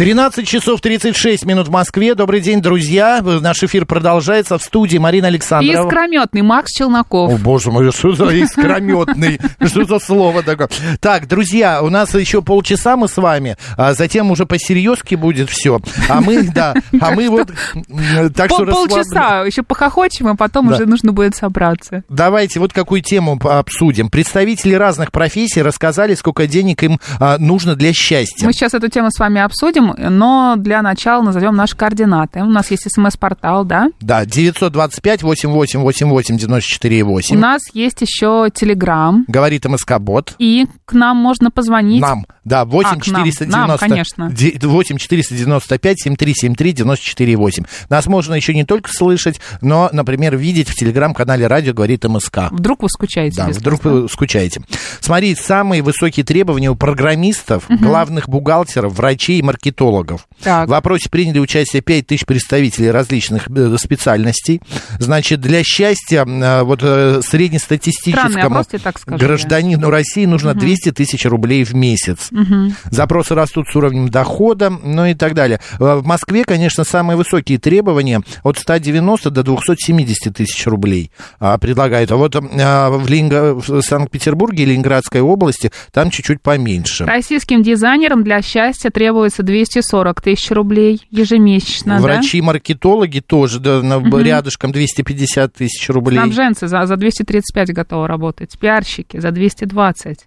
13 часов 36 минут в Москве. Добрый день, друзья. Наш эфир продолжается в студии Марина Александрова. Искрометный Макс Челноков. О, боже мой, что за искрометный? Что за слово такое? Так, друзья, у нас еще полчаса мы с вами, а затем уже по-серьезки будет все. А мы, да, а мы вот... Так что Полчаса, еще похохочем, а потом уже нужно будет собраться. Давайте вот какую тему обсудим. Представители разных профессий рассказали, сколько денег им а, нужно для счастья. Мы сейчас эту тему с вами обсудим но для начала назовем наши координаты. У нас есть смс-портал, да? Да, 925-8888-94-8. У нас есть еще Телеграм. Говорит МСК-бот. И к нам можно позвонить. Нам, да, 8 а, 490, нам, нам, конечно. 8 495 7373 94 8. Нас можно еще не только слышать, но, например, видеть в Телеграм-канале радио «Говорит МСК». Вдруг вы скучаете. Да, вдруг вы скучаете. Смотри, самые высокие требования у программистов, угу. главных бухгалтеров, врачей и маркетологов. Так. В опросе приняли участие 5 тысяч представителей различных э, специальностей. Значит, для счастья э, вот э, среднестатистическому опрос, гражданину России нужно угу. 200 тысяч рублей в месяц. Угу. Запросы растут с уровнем дохода, ну и так далее. В Москве, конечно, самые высокие требования от 190 до 270 тысяч рублей а, предлагают. А вот в, Ленинг... в Санкт-Петербурге и Ленинградской области там чуть-чуть поменьше. Российским дизайнерам для счастья требуется 240 тысяч рублей ежемесячно, Врачи-маркетологи да? тоже, да, угу. рядышком 250 тысяч рублей. Снабженцы за, за 235 готовы работать, пиарщики за 220.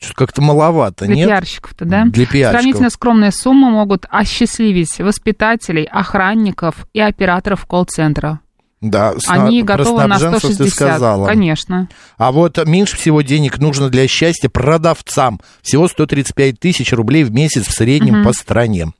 Что-то как-то маловато, Для нет? Для пиарщиков-то, да? Для пиарщиков. Сравнительно скромные суммы могут осчастливить воспитателей, охранников и операторов колл-центра. Да, Они готовы на 160, ты сказала. конечно. А вот меньше всего денег нужно для счастья продавцам. Всего 135 тысяч рублей в месяц в среднем угу. по стране.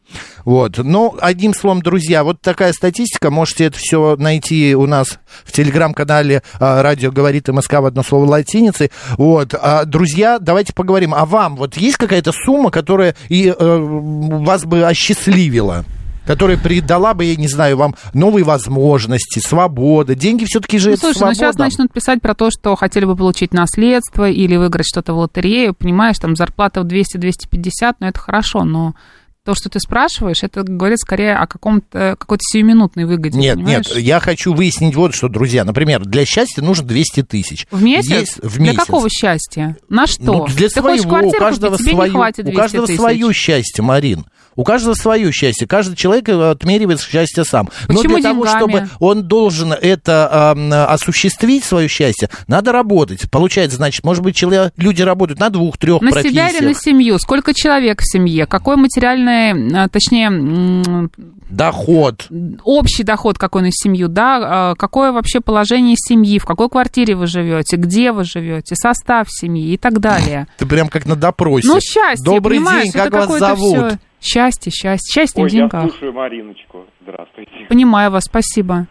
Вот. Ну, одним словом, друзья, вот такая статистика. Можете это все найти у нас в телеграм-канале а, «Радио говорит МСК» в одно слово латиницей. Вот. А, друзья, давайте поговорим. А вам вот есть какая-то сумма, которая и, э, вас бы осчастливила? Которая придала бы, я не знаю, вам новые возможности, свобода. Деньги все-таки же ну, это слушай, свобода. ну сейчас начнут писать про то, что хотели бы получить наследство или выиграть что-то в лотерею. Понимаешь, там зарплата в 200-250, ну это хорошо, но то, что ты спрашиваешь, это говорит скорее о каком-то, какой-то сиюминутной выгоде. Нет, понимаешь? нет, я хочу выяснить вот что, друзья. Например, для счастья нужно 200 тысяч. В месяц? Есть, в месяц. Для какого счастья? На что? Ну, для ты своего, у каждого, купить, свое, у каждого свое счастье, Марин. У каждого свое счастье. Каждый человек отмеривает счастье сам. Почему Но для деньгами? того, чтобы он должен это э, осуществить, свое счастье, надо работать. Получается, значит, может быть, человек, люди работают на двух-трех на профессиях. На себя или на семью? Сколько человек в семье? Какой материальный, а, точнее... Доход. Общий доход какой на семью, да? А, какое вообще положение семьи? В какой квартире вы живете? Где вы живете? Состав семьи и так далее. Ты прям как на допросе. Ну, счастье, Добрый день, как вас зовут? Все... Счастье, счастье, счастье Ой, в деньгах. я слушаю Мариночку. Здравствуйте. Понимаю вас, спасибо.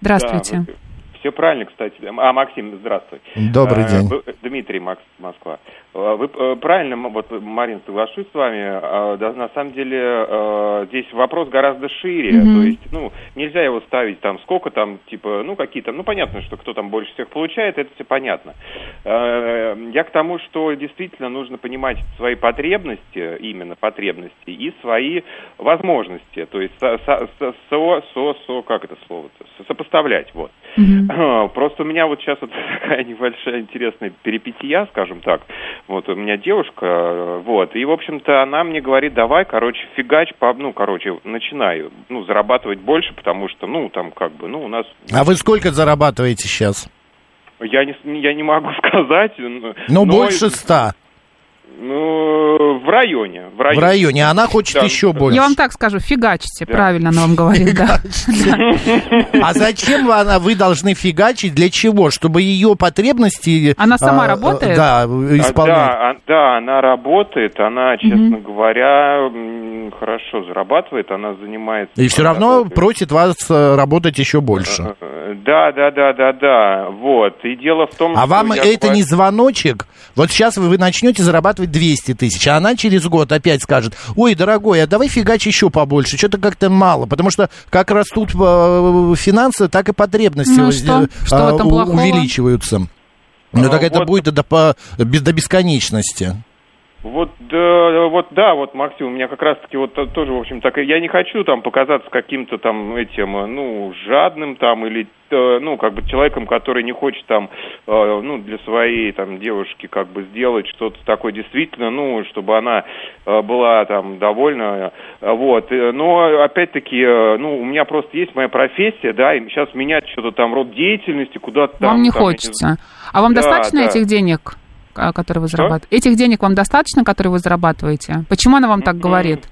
Здравствуйте. Да, все правильно, кстати. А, Максим, здравствуй. Добрый а, день. Дмитрий, Макс, Москва. А, вы э, правильно, вот, Марин, соглашусь с вами. А, да, на самом деле здесь вопрос гораздо шире. Mm-hmm. То есть, ну, нельзя его ставить там, сколько там, типа, ну, какие-то, ну, понятно, что кто там больше всех получает, это все понятно. Я к тому, что действительно нужно понимать свои потребности, именно потребности, и свои возможности. То есть, со, со, со, со, со как это слово-то? Сопоставлять, вот. Mm-hmm. Просто у меня вот сейчас вот такая небольшая интересная перипетия, скажем так. Вот у меня девушка, вот, и, в общем-то, она мне говорит, давай, короче, фигач, по, ну, короче, начинаю, ну, зарабатывать больше, потому что, ну, там, как бы, ну, у нас... А вы сколько зарабатываете сейчас? Я не, я не могу сказать. Ну, больше ста. Ну, в районе. В районе, в районе. Она хочет да. еще больше. Я вам так скажу, фигачите, да. правильно она вам говорит. Да. А зачем она, вы должны фигачить? Для чего? Чтобы ее потребности... Она сама а, работает? Да, исполняет. Да, да, она работает. Она, честно говоря, хорошо зарабатывает. Она занимается... И все равно просит вас э, работать еще больше. Э, да, да, да, да, да. Вот. И дело в том, а что... А вам это не звоночек? Вот сейчас вы начнете зарабатывать 200 тысяч, а она через год опять скажет, ой, дорогой, а давай фигач еще побольше, что-то как-то мало, потому что как растут э, финансы, так и потребности ну, что? Что увеличиваются. Ну так это будет до, до бесконечности. Вот, да, вот, да, вот, Максим, у меня как раз-таки вот тоже, в общем, так, я не хочу там показаться каким-то там этим, ну, жадным там или, э, ну, как бы человеком, который не хочет там, э, ну, для своей там девушки как бы сделать что-то такое действительно, ну, чтобы она э, была там довольна, вот, но опять-таки, ну, у меня просто есть моя профессия, да, и сейчас менять что-то там род деятельности куда-то там. Вам не там, хочется. А вам да, достаточно да. этих денег? Которые вы зарабатываете? Этих денег вам достаточно, которые вы зарабатываете? Почему она вам так говорит?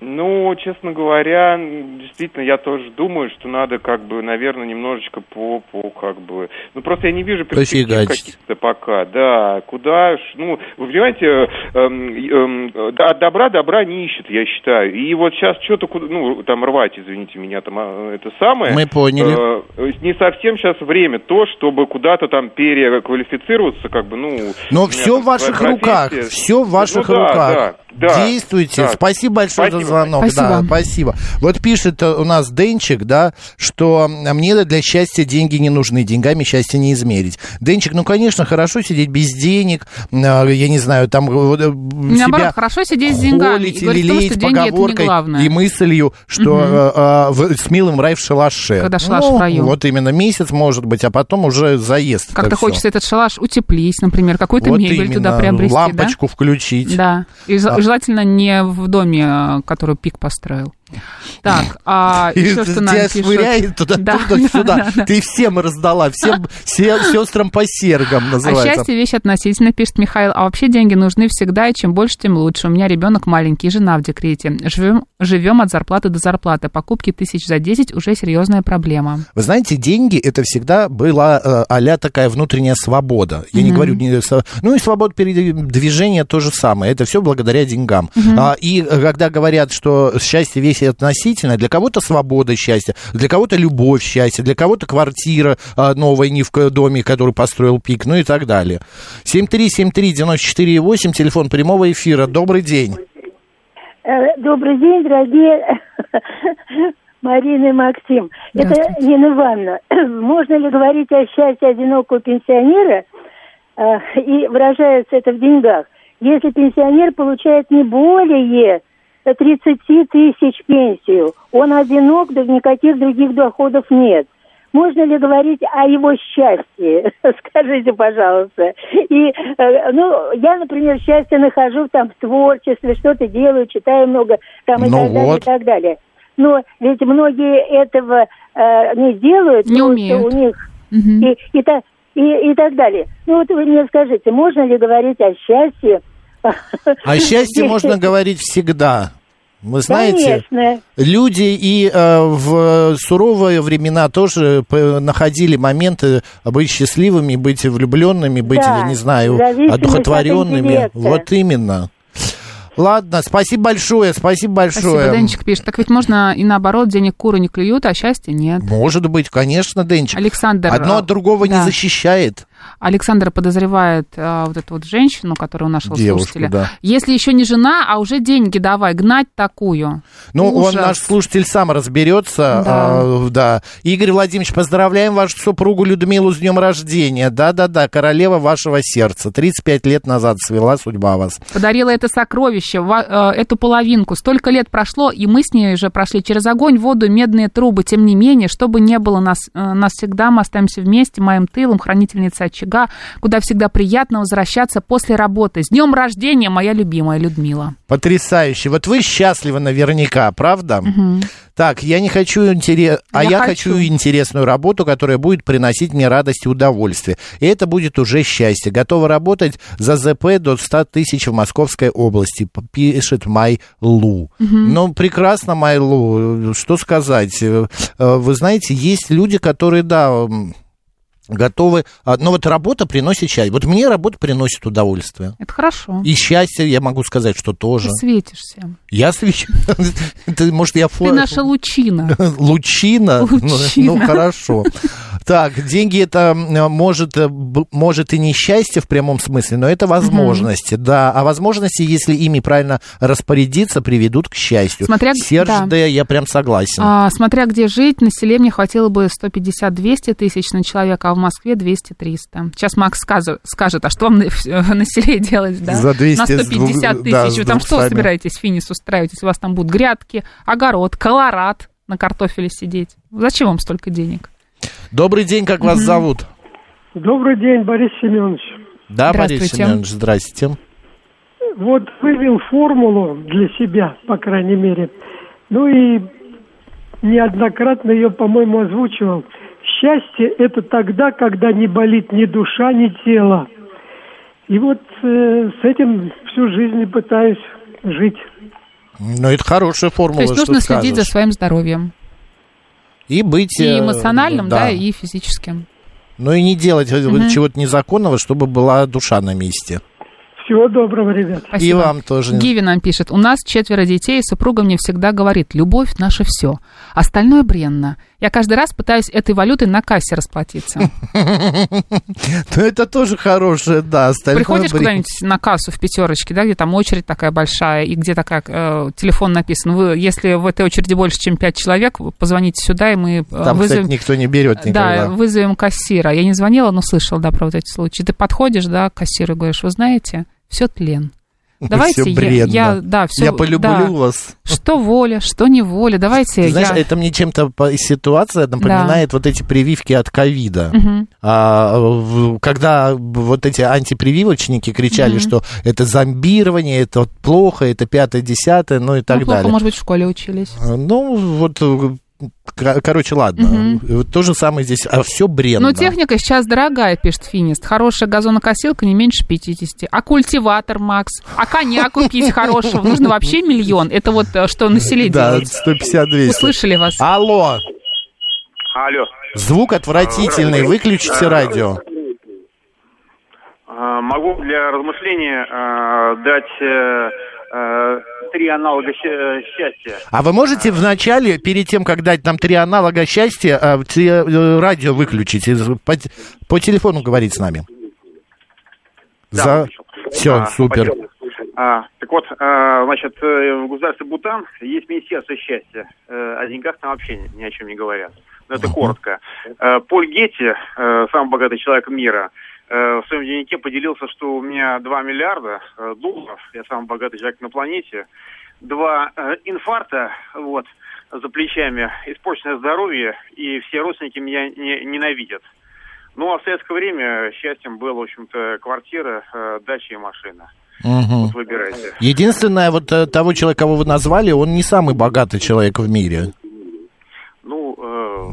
Ну, честно говоря, действительно, я тоже думаю, что надо, как бы, наверное, немножечко по, по как бы... Ну, просто я не вижу перспектив каких-то пока, да. Куда, ну, вы понимаете, эм, эм, от добра добра не ищет, я считаю. И вот сейчас что-то, ну, там, рвать, извините меня, там, а, это самое... Мы поняли. Э, не совсем сейчас время то, чтобы куда-то там переквалифицироваться, как бы, ну... Но все в ваших руках, все в ваших ну, руках. Да, да. Да, Действуйте. Да. Спасибо большое спасибо. за звонок. Спасибо. Да, спасибо. Вот пишет у нас Денчик, да, что мне для счастья деньги не нужны, деньгами счастье не измерить. Денчик, ну, конечно, хорошо сидеть без денег, а, я не знаю, там э, Наоборот, себя хорошо сидеть с деньгами и говорить том, поговоркой и мыслью, что угу. а, а, в, с милым рай в шалаше. Когда шалаш ну, в раю. Вот именно месяц, может быть, а потом уже заезд. Как-то хочется этот шалаш утеплить, например, какую-то вот мебель именно. туда приобрести. Лампочку да? включить. Да. И а желательно не в доме, который Пик построил. Так, а еще что Тебя швыряет туда, да, туда, сюда. Да, да. Ты всем раздала, всем, сестрам по сергам а называется. А счастье вещь относительно, пишет Михаил. А вообще деньги нужны всегда, и чем больше, тем лучше. У меня ребенок маленький, жена в декрете. Живем, живем от зарплаты до зарплаты. Покупки тысяч за 10 уже серьезная проблема. Вы знаете, деньги это всегда была э, а такая внутренняя свобода. Я mm-hmm. не говорю, не, ну и свобода передвижения то же самое. Это все благодаря деньгам. Mm-hmm. А, и когда говорят, что счастье весь счастье относительно. Для кого-то свобода счастья, для кого-то любовь счастья, для кого-то квартира а, новая не в доме, который построил ПИК, ну и так далее. 7373948, телефон прямого эфира. Добрый день. Э, добрый день, дорогие Марина и Максим. Это Нина Ивановна. Можно ли говорить о счастье одинокого пенсионера, э, и выражается это в деньгах, если пенсионер получает не более 30 тысяч пенсию. Он одинок, да никаких других доходов нет. Можно ли говорить о его счастье? Скажите, пожалуйста. И, э, ну, я, например, счастье нахожу там в творчестве, что-то делаю, читаю много, там, и ну так вот. далее, и так далее. Но ведь многие этого э, не делают, не умеют. у них угу. и, и, и, и так далее. Ну, вот вы мне скажите, можно ли говорить о счастье о счастье можно говорить всегда. Вы знаете, Конечно. люди и э, в суровые времена тоже находили моменты быть счастливыми, быть влюбленными, быть, да, я не знаю, одухотворенными. Вот именно. Ладно, спасибо большое, спасибо большое. Спасибо, Денчик пишет. Так ведь можно и наоборот, денег куры не клюют, а счастья нет. Может быть, конечно, Денчик. Александр. Одно от другого да. не защищает. Александр подозревает а, вот эту вот женщину, которую у нашего Девушку, слушателя. Да. Если еще не жена, а уже деньги давай, гнать такую. Ну, Ужас. он, наш слушатель, сам разберется. Да. А, да. Игорь Владимирович, поздравляем вашу супругу Людмилу с днем рождения. Да-да-да, королева вашего сердца. 35 лет назад свела судьба вас. Подарила это сокровище, э, эту половинку. Столько лет прошло, и мы с ней уже прошли через огонь, воду, медные трубы. Тем не менее, чтобы не было нас, э, нас всегда, мы остаемся вместе, моим тылом, хранительницей очага берега, куда всегда приятно возвращаться после работы. С днем рождения, моя любимая Людмила. Потрясающе. Вот вы счастливы наверняка, правда? Угу. Так, я не хочу интерес... а я хочу. хочу интересную работу, которая будет приносить мне радость и удовольствие. И это будет уже счастье. Готова работать за ЗП до 100 тысяч в Московской области, пишет Май Лу. Угу. Ну, прекрасно, Май Лу. Что сказать? Э, вы знаете, есть люди, которые, да, готовы. А, но вот работа приносит счастье. Вот мне работа приносит удовольствие. Это хорошо. И счастье, я могу сказать, что тоже. Ты светишься. Я свечу. Может, я Ты наша лучина. Лучина? Лучина. Ну, хорошо. Так, деньги это может, э, может и не счастье в прямом смысле, но это возможности, угу. да. А возможности, если ими правильно распорядиться, приведут к счастью. Смотря, Серж да. Д, я прям согласен. А, смотря где жить, на селе мне хватило бы 150-200 тысяч на человека, а в Москве 200-300. Сейчас Макс скажет, скажет, а что вам на, селе делать, да? За 200 на 150 тысяч. Да, Вы там что собираетесь, финис устраивать, если у вас там будут грядки, огород, колорад на картофеле сидеть? Зачем вам столько денег? Добрый день, как вас зовут? Добрый день, Борис Семенович. Да, Борис Семенович, здрасте. Вот вывел формулу для себя, по крайней мере. Ну и неоднократно ее, по-моему, озвучивал. Счастье – это тогда, когда не болит ни душа, ни тело. И вот э, с этим всю жизнь пытаюсь жить. Ну, это хорошая формула. То есть нужно следить за своим здоровьем и быть... И э, эмоциональным, да, да и физическим. Ну и не делать угу. чего-то незаконного, чтобы была душа на месте. Всего доброго, ребят. Спасибо. И вам тоже. Гиви нам пишет. У нас четверо детей, и супруга мне всегда говорит, любовь наше все. Остальное бренно. Я каждый раз пытаюсь этой валютой на кассе расплатиться. Ну, это тоже хорошее, да. Приходишь куда-нибудь на кассу в пятерочке, да, где там очередь такая большая, и где такая э, телефон написан. Вы, если в этой очереди больше, чем пять человек, позвоните сюда, и мы э, там, вызовем... Кстати, никто не берет никогда. Да, вызовем кассира. Я не звонила, но слышала, да, про вот эти случаи. Ты подходишь, да, к кассиру и говоришь, вы знаете, все тлен. Давайте все я, я, да, все, я полюблю да. вас. Что воля, что не воля, давайте Знаешь, я... это мне чем-то ситуация напоминает да. вот эти прививки от ковида. Угу. А, когда вот эти антипрививочники кричали, угу. что это зомбирование, это плохо, это пятое-десятое, ну и так ну, плохо, далее. может быть, в школе учились. Ну, вот Короче, ладно. Угу. То же самое здесь. А все бред. Ну, техника сейчас дорогая, пишет Финист. Хорошая газонокосилка не меньше 50. А культиватор, Макс? А коня купить хорошего? Нужно вообще миллион. Это вот э, что на селе да, делать. Да, 150-200. Услышали вас. Алло. Алло. Звук отвратительный. Выключите радио. А, могу для размышления дать э, э, три аналога счастья. А вы можете вначале, перед тем, как дать нам три аналога счастья, э, э, радио выключить, по, по телефону говорить с нами? Да, За... Все, а, супер. А, так вот, а, значит, э, в государстве Бутан есть Министерство счастья. О деньгах там вообще ни о чем не говорят. Но это коротко. Поль Гетти, самый богатый человек мира, в своем дневнике поделился, что у меня 2 миллиарда долларов, я самый богатый человек на планете, два э, инфаркта, вот, за плечами, испорченное здоровье, и все родственники меня не, ненавидят. Ну, а в советское время счастьем было, в общем-то, квартира, э, дача и машина. Угу. Вот выбирайте. Единственное, вот э, того человека, кого вы назвали, он не самый богатый человек в мире.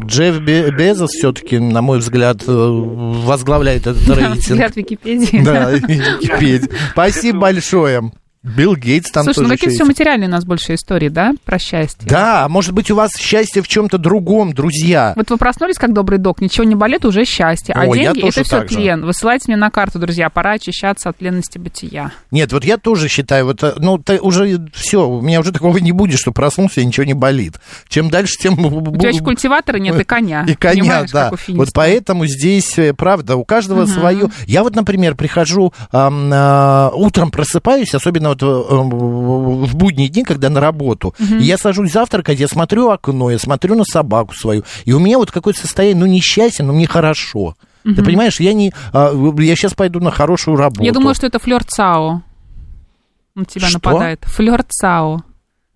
Джефф Безос все-таки, на мой взгляд, э, возглавляет этот рейтинг. Взгляд Википедии. Да, Википедия. Спасибо большое. Билл Гейтс там Слушай, ну какие все материальные у нас больше истории, да, про счастье? Да, а может быть у вас счастье в чем-то другом, друзья. Вот вы проснулись как добрый док, ничего не болит, уже счастье. А О, деньги это все тлен. Же. Высылайте мне на карту, друзья, пора очищаться от тленности бытия. Нет, вот я тоже считаю, вот, э, ну, ты уже все, у меня уже такого не будет, что проснулся и ничего не болит. Чем дальше, тем... У тебя еще культиватора нет и коня. И коня, да. Вот поэтому здесь, э, правда, у каждого угу. свое. Я вот, например, прихожу, э, э, утром просыпаюсь, особенно вот э, в будние дни, когда на работу, угу. я сажусь завтракать, я смотрю окно, я смотрю на собаку свою, и у меня вот какое-то состояние, ну, несчастье, но мне хорошо. Угу. Ты понимаешь, я не, а, я сейчас пойду на хорошую работу. Я думаю, что это флер ЦАО. На тебя что? нападает. Флер ЦАО.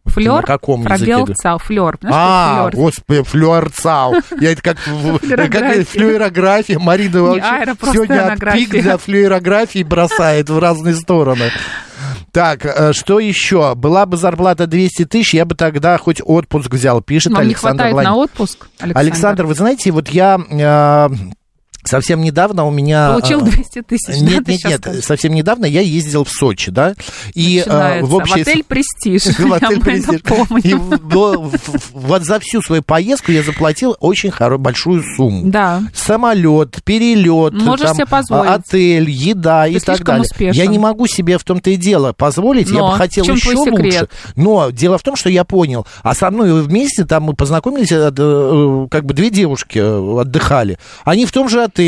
Флер, на каком пробел языке? цау, флер. А, господи, флюорцау. Я это как флюорография. Марина вообще сегодня пик для флюорографии бросает в разные стороны. Так, э, что еще? Была бы зарплата 200 тысяч, я бы тогда хоть отпуск взял, пишет Вам Александр не хватает Влад... на отпуск, Александр? Александр, вы знаете, вот я... Э, Совсем недавно у меня... Получил 200 тысяч. Нет, нет, нет. Скажешь? Совсем недавно я ездил в Сочи, да? И э, в, общей... в отель «Престиж». В отель «Престиж». И вот за всю свою поездку я заплатил очень большую сумму. Да. Самолет, перелет, позволить. отель, еда и так далее. Я не могу себе в том-то и дело позволить. Я бы хотел еще лучше. Но дело в том, что я понял. А со мной вместе там мы познакомились, как бы две девушки отдыхали. Они в том же отеле,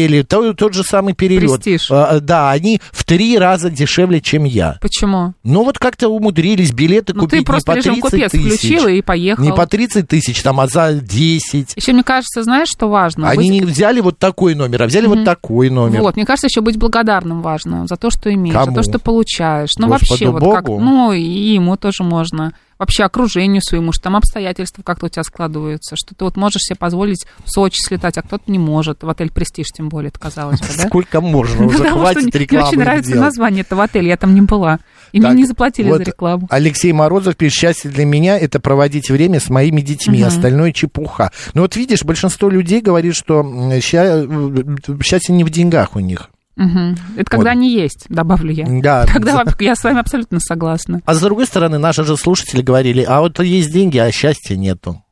тот же самый перелет. Престиж. А, да, они в три раза дешевле, чем я. Почему? Ну, вот как-то умудрились билеты ну, купить ты просто не по 30 купец тысяч. включил и поехал. Не по 30 тысяч, там, а за 10. Еще, мне кажется, знаешь, что важно? Они быть... не взяли вот такой номер, а взяли mm-hmm. вот такой номер. Вот, мне кажется, еще быть благодарным важно за то, что имеешь, Кому? за то, что получаешь. Ну, Господу вообще, Богу? вот как... Ну, и ему тоже можно вообще окружению своему, что там обстоятельства как-то у тебя складываются, что ты вот можешь себе позволить в Сочи слетать, а кто-то не может, в отель «Престиж» тем более, это казалось бы, да? Сколько можно, уже хватит рекламы Мне очень нравится название этого отеля, я там не была, и мне не заплатили за рекламу. Алексей Морозов пишет, счастье для меня – это проводить время с моими детьми, остальное чепуха. Ну вот видишь, большинство людей говорит, что счастье не в деньгах у них. Угу. Это когда вот. они есть, добавлю я. Да. Тогда я с вами абсолютно согласна. А с другой стороны, наши же слушатели говорили, а вот есть деньги, а счастья нету.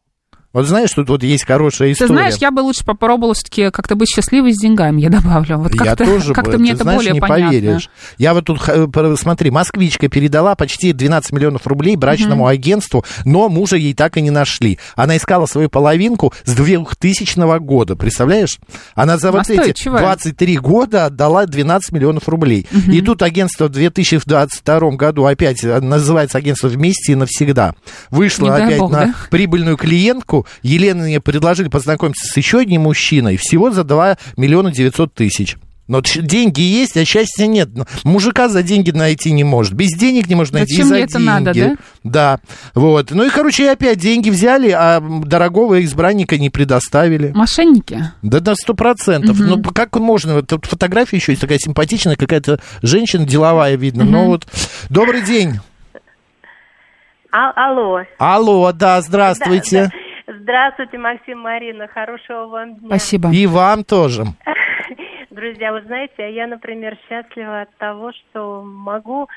Вот знаешь, тут вот есть хорошая история. Ты знаешь, я бы лучше попробовала все-таки как-то быть счастливой с деньгами, я добавлю. Вот я как-то, тоже как-то бы, мне ты это знаешь, более не понятно. поверишь. Я вот тут, смотри, москвичка передала почти 12 миллионов рублей брачному uh-huh. агентству, но мужа ей так и не нашли. Она искала свою половинку с 2000 года, представляешь? Она за вот эти 23 года отдала 12 миллионов рублей. Uh-huh. И тут агентство в 2022 году опять называется агентство «Вместе и навсегда». Вышло не опять бог, на да? прибыльную клиентку. Елена мне предложили познакомиться с еще одним мужчиной всего за 2 миллиона 900 тысяч. Но деньги есть, а счастья нет. Мужика за деньги найти не может. Без денег не может найти Зачем и за мне это деньги. надо, да? Да, вот. Ну и, короче, опять деньги взяли, а дорогого избранника не предоставили. Мошенники? Да, на сто процентов. Угу. Ну, как можно? Тут фотография еще есть такая симпатичная, какая-то женщина деловая видно. Угу. Ну вот, добрый день. А- алло. Алло, да, здравствуйте. Да, да. Здравствуйте, Максим, Марина. Хорошего вам дня. Спасибо. И вам тоже. Друзья, вы знаете, я, например, счастлива от того, что могу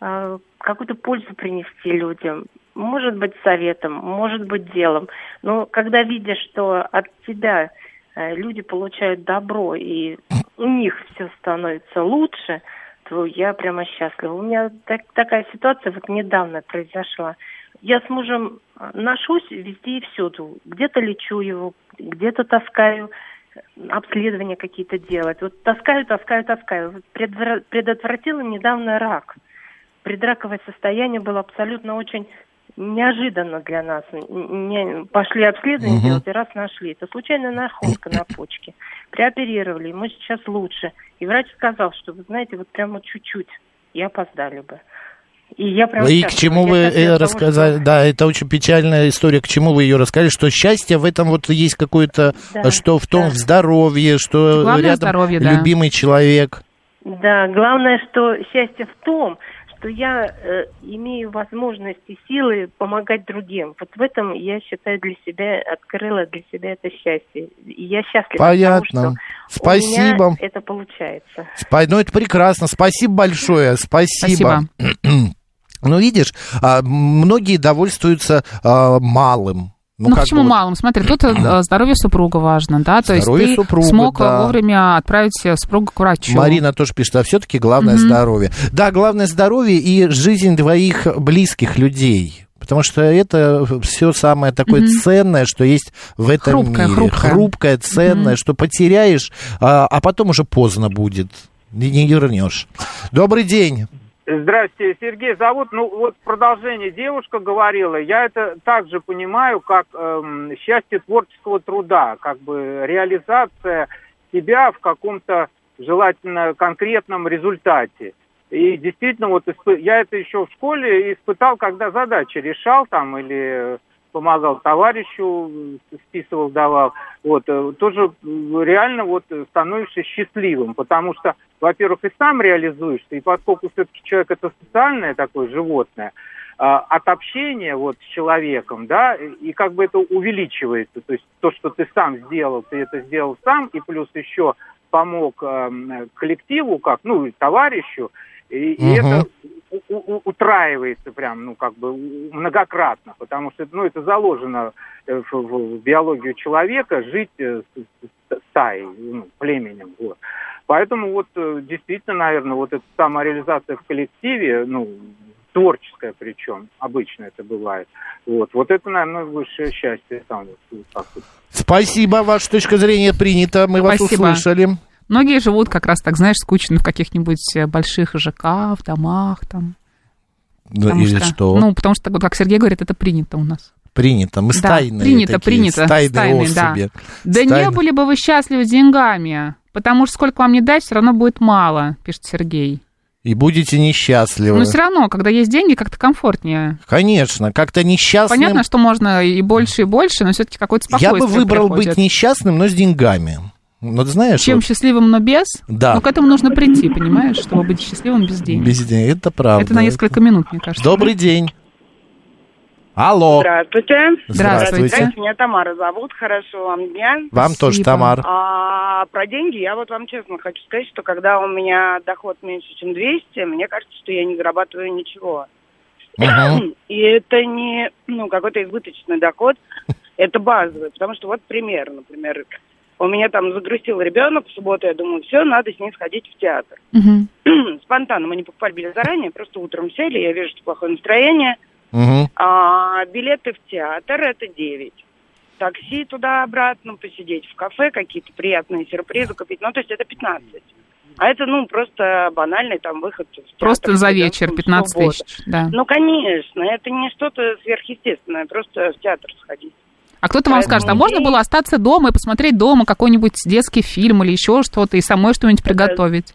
э, какую-то пользу принести людям. Может быть, советом, может быть, делом. Но когда видишь, что от тебя э, люди получают добро, и у них все становится лучше, то я прямо счастлива. У меня так, такая ситуация вот недавно произошла. Я с мужем ношусь везде и всюду. Где-то лечу его, где-то таскаю обследования какие-то делать. Вот таскаю, таскаю, таскаю. Предвра- предотвратила недавно рак. Предраковое состояние было абсолютно очень неожиданно для нас. Не, пошли обследование угу. делать и раз нашли. Это случайная находка на почке. Прооперировали, ему сейчас лучше. И врач сказал, что, вы знаете, вот прямо чуть-чуть, и опоздали бы. И, я прям и к чему вы э, рассказали? Что... Да, это очень печальная история. К чему вы ее рассказали? Что счастье в этом вот есть какое-то, да, что в том да. в здоровье, что Главное рядом здоровье, да. любимый человек. Да, главное, что счастье в том, что я э, имею возможность и силы помогать другим. Вот в этом я считаю для себя открыла для себя это счастье. И я счастлива, Понятно. Потому, что Спасибо. У меня это получается. Спа- ну это прекрасно. Спасибо большое. Спасибо. Спасибо. Ну, видишь, а, многие довольствуются а, малым. Ну, ну почему бы... малым? Смотри, тут здоровье супруга важно, да, то здоровье есть ты супруга, смог да. вовремя отправить супруга к врачу. Марина тоже пишет, а все-таки главное mm-hmm. здоровье. Да, главное здоровье и жизнь твоих близких людей. Потому что это все самое такое mm-hmm. ценное, что есть в этом хрупкое, мире. Хрупкое, хрупкое ценное, mm-hmm. что потеряешь, а, а потом уже поздно будет. Не вернешь. Добрый день. Здравствуйте, Сергей зовут. Ну, вот продолжение девушка говорила. Я это также понимаю, как эм, счастье творческого труда, как бы реализация себя в каком-то желательно конкретном результате. И действительно, вот я это еще в школе испытал, когда задачи решал там или помогал товарищу, списывал, давал. Вот, э, тоже реально вот становишься счастливым, потому что, во-первых, и сам реализуешься, и поскольку все-таки человек это социальное такое животное, а, от общения вот с человеком, да, и как бы это увеличивается. То есть то, что ты сам сделал, ты это сделал сам, и плюс еще помог э, коллективу, как, ну, товарищу, и, и это у, у, утраивается прям, ну, как бы многократно, потому что, ну, это заложено э, в, в биологию человека, жить э, с, стаей, ну, племенем, вот. Поэтому вот э, действительно, наверное, вот эта самореализация в коллективе, ну, творческая причем, обычно это бывает. Вот, вот это, наверное, высшее счастье. Там, вот, Спасибо, ваша точка зрения принята, мы Спасибо. вас услышали. Многие живут как раз так, знаешь, скучно в каких-нибудь э, больших ЖК, в домах там. Ну, или что, что? Ну, потому что, как Сергей говорит, это принято у нас. Принято. Мы да, стайные принято, такие, принято. Стайные, стайные особи. Да, да не были бы вы счастливы деньгами, потому что сколько вам не дать, все равно будет мало, пишет Сергей. И будете несчастливы. Но все равно, когда есть деньги, как-то комфортнее. Конечно, как-то несчастным... Понятно, что можно и больше, и больше, но все-таки какой-то спокойствие Я бы выбрал приходит. быть несчастным, но с деньгами. Ну, знаешь, Чем вот... счастливым, но без? Да. Но к этому нужно прийти, понимаешь, чтобы быть счастливым без денег. Без денег, это правда. Это на несколько минут, мне кажется. Добрый день. Алло. Здравствуйте. Здравствуйте. Здравствуйте. Меня Тамара зовут. Хорошо вам дня. Вам Спасибо. тоже, Тамар. А, про деньги я вот вам честно хочу сказать, что когда у меня доход меньше, чем 200, мне кажется, что я не зарабатываю ничего. Угу. И это не ну, какой-то избыточный доход, это базовый. Потому что вот пример, например, у меня там загрустил ребенок в субботу, я думаю, все, надо с ней сходить в театр. Угу. Спонтанно мы не покупали билет заранее, просто утром сели, я вижу, что плохое настроение – Угу. А, билеты в театр это 9. Такси туда-обратно, посидеть в кафе, какие-то приятные сюрпризы купить. Ну, то есть это 15. А это, ну, просто банальный там выход в театр. Просто за вечер 15 тысяч, да. Ну, конечно, это не что-то сверхъестественное, просто в театр сходить. А кто-то вам скажет, а можно было остаться дома и посмотреть дома какой-нибудь детский фильм или еще что-то, и самой что-нибудь приготовить?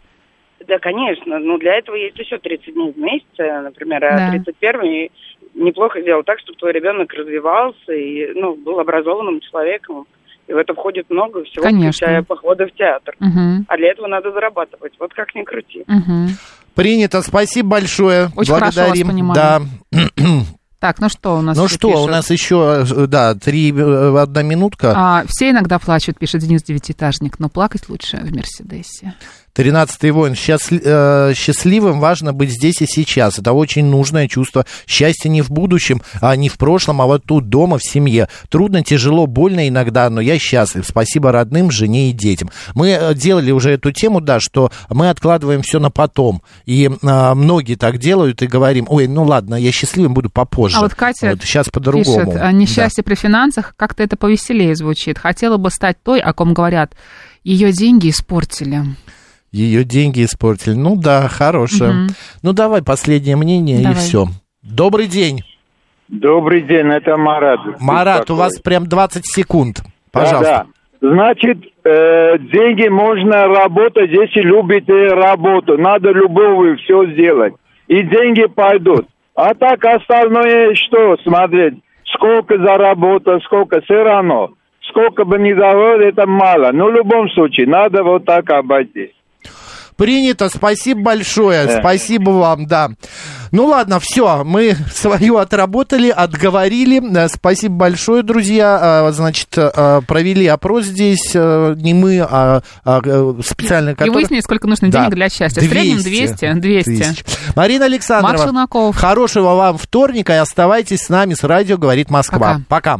Да, конечно. Но для этого есть еще 30 дней в месяц, например, а 31 неплохо сделал так, чтобы твой ребенок развивался и ну, был образованным человеком. И в это входит много всего, Конечно. включая походы в театр. Угу. А для этого надо зарабатывать. Вот как ни крути. Угу. Принято. Спасибо большое. Очень Благодарим. хорошо вас понимаю. Да. Так, ну что у нас Ну что, пишут? у нас еще, да, три, э, одна минутка. А, все иногда плачут, пишет Денис Девятиэтажник, но плакать лучше в Мерседесе. Тринадцатый воин. Э, счастливым важно быть здесь и сейчас. Это очень нужное чувство. Счастье не в будущем, а не в прошлом, а вот тут, дома, в семье. Трудно, тяжело, больно иногда, но я счастлив. Спасибо родным, жене и детям. Мы э, делали уже эту тему, да, что мы откладываем все на потом. И э, многие так делают и говорим, ой, ну ладно, я счастливым буду попозже. А вот Катя вот сейчас по-другому. пишет, «А несчастье да. при финансах как-то это повеселее звучит. Хотела бы стать той, о ком говорят, ее деньги испортили ее деньги испортили. Ну да, хорошее. Угу. Ну давай последнее мнение давай. и все. Добрый день. Добрый день, это Марат. Марат, у вас прям 20 секунд. Пожалуйста. Да, да. Значит, э, деньги можно работать, если любите работу. Надо любовью все сделать. И деньги пойдут. А так остальное что смотреть? Сколько заработал, сколько все равно. Сколько бы ни давали, это мало. Но в любом случае, надо вот так обойтись. Принято, спасибо большое, да. спасибо вам, да. Ну ладно, все, мы свою отработали, отговорили. Спасибо большое, друзья. А, значит, а, провели опрос здесь, э, не мы, а, а специально... Который... И выяснили, сколько нужно денег да. для счастья. 200, В среднем 200. 200. Тысяч. Марина Александровна, хорошего вам вторника и оставайтесь с нами с радио «Говорит Москва». Пока. Пока.